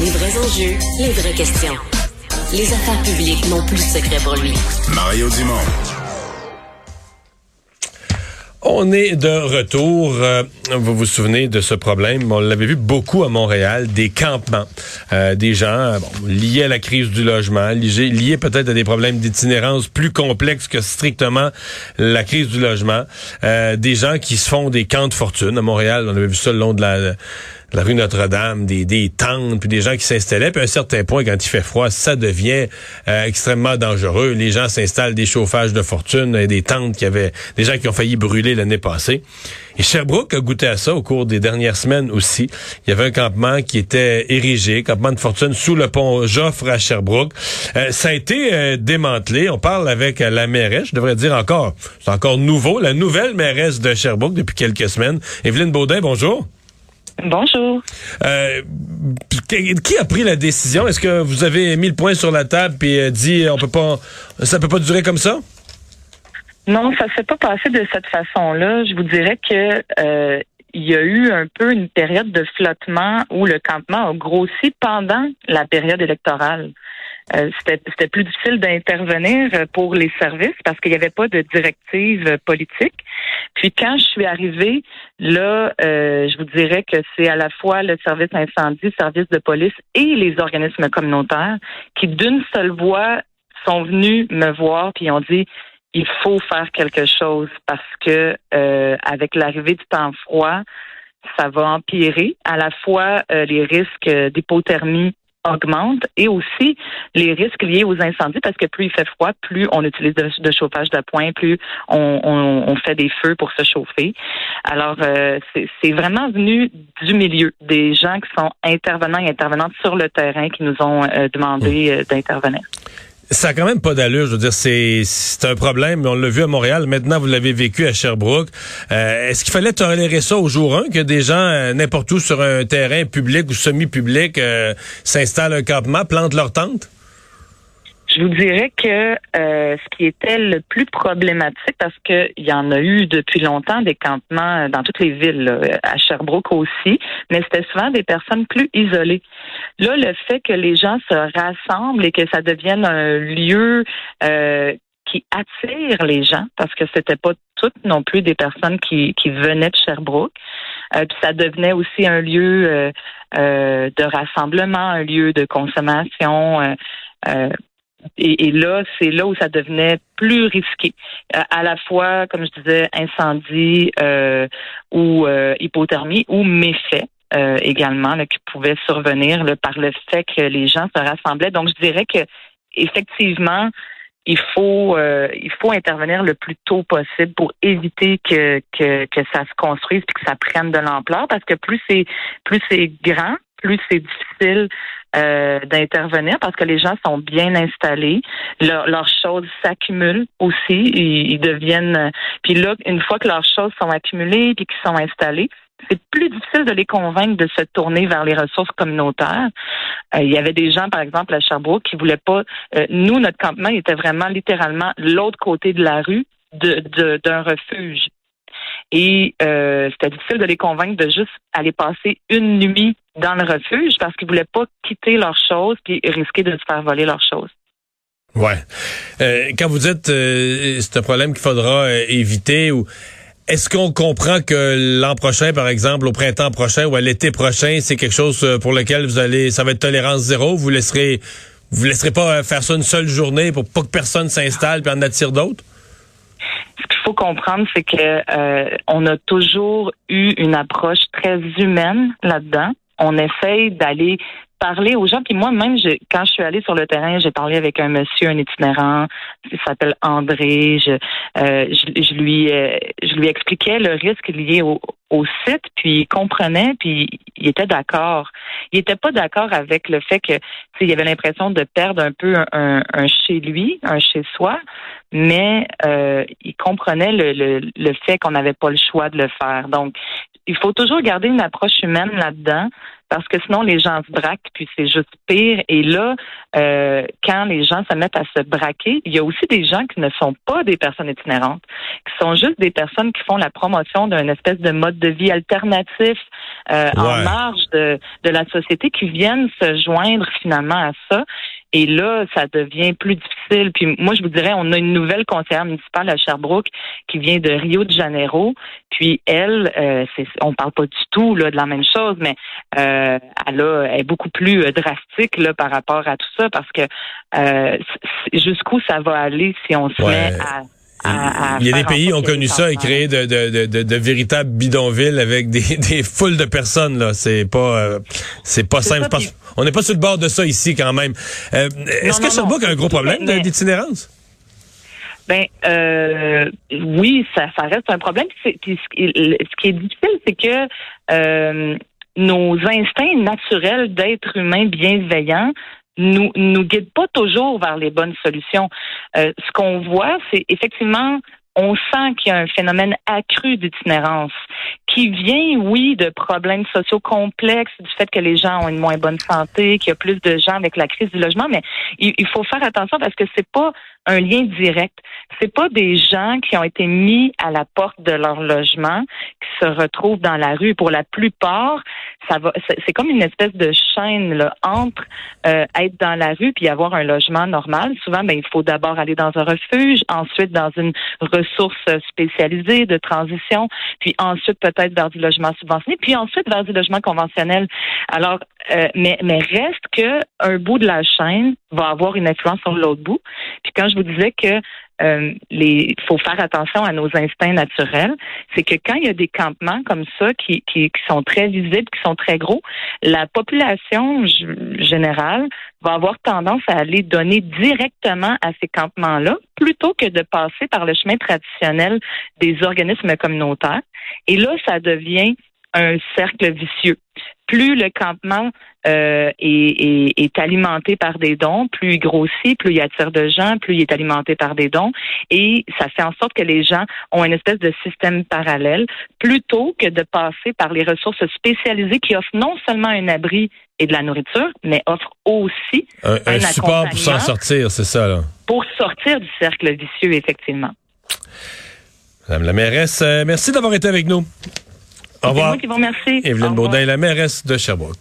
Les vrais enjeux, les vraies questions. Les affaires publiques n'ont plus de secret pour lui. Mario Dumont. On est de retour. Euh, vous vous souvenez de ce problème? On l'avait vu beaucoup à Montréal, des campements. Euh, des gens bon, liés à la crise du logement, liés, liés peut-être à des problèmes d'itinérance plus complexes que strictement la crise du logement. Euh, des gens qui se font des camps de fortune. À Montréal, on avait vu ça le long de la la rue Notre-Dame, des, des tentes, puis des gens qui s'installaient. Puis à un certain point, quand il fait froid, ça devient euh, extrêmement dangereux. Les gens s'installent des chauffages de fortune, et des tentes qui avaient des gens qui ont failli brûler l'année passée. Et Sherbrooke a goûté à ça au cours des dernières semaines aussi. Il y avait un campement qui était érigé, campement de fortune sous le pont Joffre à Sherbrooke. Euh, ça a été euh, démantelé. On parle avec la mairesse, je devrais dire encore, c'est encore nouveau, la nouvelle mairesse de Sherbrooke depuis quelques semaines. Evelyne Baudin, bonjour. Bonjour. Euh, qui a pris la décision? Est-ce que vous avez mis le point sur la table et euh, dit on peut pas ça peut pas durer comme ça? Non, ça s'est pas passé de cette façon-là. Je vous dirais que euh, il y a eu un peu une période de flottement où le campement a grossi pendant la période électorale. Euh, c'était plus difficile d'intervenir pour les services parce qu'il n'y avait pas de directive politique. Puis quand je suis arrivée, là, euh, je vous dirais que c'est à la fois le service incendie, le service de police et les organismes communautaires qui, d'une seule voix, sont venus me voir puis ont dit il faut faire quelque chose parce que euh, avec l'arrivée du temps froid, ça va empirer à la fois les risques d'hypothermie augmente et aussi les risques liés aux incendies parce que plus il fait froid, plus on utilise de, chauffage d'appoint, plus on, fait des feux pour se chauffer. Alors, euh, c'est vraiment venu du milieu des gens qui sont intervenants et intervenantes sur le terrain qui nous ont euh, demandé euh, d'intervenir. Ça a quand même pas d'allure. Je veux dire, c'est c'est un problème. On l'a vu à Montréal. Maintenant, vous l'avez vécu à Sherbrooke. Euh, est-ce qu'il fallait tolérer ça au jour 1, que des gens, euh, n'importe où sur un terrain public ou semi-public, euh, s'installent un campement, plantent leur tente? Je vous dirais que euh, ce qui était le plus problématique, parce qu'il y en a eu depuis longtemps des campements dans toutes les villes, à Sherbrooke aussi, mais c'était souvent des personnes plus isolées. Là, le fait que les gens se rassemblent et que ça devienne un lieu euh, qui attire les gens, parce que c'était pas toutes non plus des personnes qui, qui venaient de Sherbrooke. Euh, puis ça devenait aussi un lieu euh, de rassemblement, un lieu de consommation. Et, là, c'est là où ça devenait plus risqué. Euh, à la fois, comme je disais, incendie euh, ou euh, hypothermie ou méfait. également qui pouvaient survenir par le fait que les gens se rassemblaient. Donc, je dirais que effectivement, il faut il faut intervenir le plus tôt possible pour éviter que, que, que ça se construise et que ça prenne de l'ampleur parce que plus c'est plus c'est grand, plus c'est difficile euh, d'intervenir parce que les gens sont bien installés. leurs choses s'accumulent aussi. Ils, deviennent. Puis là, une fois que leurs choses sont accumulées puis qu'ils sont installés, c'est plus difficile de les convaincre de se tourner vers les ressources communautaires. Euh, il y avait des gens, par exemple, à Sherbrooke, qui voulaient pas. Euh, nous, notre campement était vraiment littéralement l'autre côté de la rue d'un de, refuge. Et euh, c'était difficile de les convaincre de juste aller passer une nuit dans le refuge parce qu'ils voulaient pas quitter leurs choses puis risquer de se faire voler leurs choses. Ouais. Euh, quand vous dites euh, c'est un problème qu'il faudra euh, éviter ou est-ce qu'on comprend que l'an prochain, par exemple, au printemps prochain ou à l'été prochain, c'est quelque chose pour lequel vous allez, ça va être tolérance zéro, vous laisserez, vous laisserez pas faire ça une seule journée pour pas que personne s'installe puis en attire d'autres? Comprendre, c'est que euh, on a toujours eu une approche très humaine là-dedans. On essaye d'aller parler aux gens. Puis moi-même, quand je suis allée sur le terrain, j'ai parlé avec un monsieur, un itinérant, il s'appelle André. Je, euh, je, lui, euh, je lui expliquais le risque lié au, au site, puis il comprenait, puis il était d'accord. Il était pas d'accord avec le fait que il avait l'impression de perdre un peu un, un, chez lui, un chez soi, mais euh, il comprenait le, le, le fait qu'on n'avait pas le choix de le faire. Donc, il faut toujours garder une approche humaine là-dedans. Parce que sinon les gens se braquent, puis c'est juste pire. Et là, euh, quand les gens se mettent à se braquer, il y a aussi des gens qui ne sont pas des personnes itinérantes, qui sont juste des personnes qui font la promotion d'un espèce de mode de vie alternatif euh, en marge de, de la société, qui viennent se joindre finalement à ça. Et là, ça devient plus difficile. Puis moi, je vous dirais, on a une nouvelle conseillère municipale à Sherbrooke qui vient de Rio de Janeiro. Puis elle, euh, c'est, on parle pas du tout là de la même chose, mais euh, elle, a, est beaucoup plus euh, drastique là par rapport à tout ça parce que euh, jusqu'où ça va aller si on se met à il y a des pays qui ont connu ça et créé de, de, de, de, véritables bidonvilles avec des, des foules de personnes. là. C'est pas euh, c'est pas simple. on n'est pas sur le bord de ça ici quand même. Euh, est-ce que Sherbrooke a un gros problème d'itinérance? Ben euh, oui, ça, ça reste un problème. ce, qui, est difficile, c'est que nos instincts naturels d'être humain bienveillants nous nous guide pas toujours vers les bonnes solutions. Euh, ce qu'on voit, c'est effectivement on sent qu'il y a un phénomène accru d'itinérance qui vient, oui, de problèmes sociaux complexes, du fait que les gens ont une moins bonne santé, qu'il y a plus de gens avec la crise du logement, mais il, faut faire attention parce que c'est pas un lien direct. C'est pas des gens qui ont été mis à la porte de leur logement qui se retrouvent dans la rue. Pour la plupart, ça va, c'est comme une espèce de chaîne là, entre euh, être dans la rue puis avoir un logement normal. Souvent, ben, il faut d'abord aller dans un refuge, ensuite dans une ressource spécialisée de transition, puis ensuite peut-être vers du logement subventionné, puis ensuite vers du logement conventionnel. Alors, euh, mais, mais reste que un bout de la chaîne va avoir une influence sur l'autre bout. Puis quand je vous disais que euh, les, faut faire attention à nos instincts naturels, c'est que quand il y a des campements comme ça qui, qui, qui sont très visibles, qui sont très gros, la population générale va avoir tendance à aller donner directement à ces campements-là plutôt que de passer par le chemin traditionnel des organismes communautaires. Et là, ça devient un cercle vicieux. Plus le campement euh, est, est, alimenté par des dons, plus il grossit, plus il attire de gens, plus il est alimenté par des dons, et ça fait en sorte que les gens ont une espèce de système parallèle, plutôt que de passer par les ressources spécialisées qui offrent non seulement un abri et de la nourriture, mais offrent aussi un, un, un support pour s'en sortir, c'est ça là. Pour sortir du cercle vicieux, effectivement. Madame la mairesse, euh, merci d'avoir été avec nous. Au revoir. C'est moi qui vous remercie. Evelyne Baudin, la mairesse de Sherbrooke.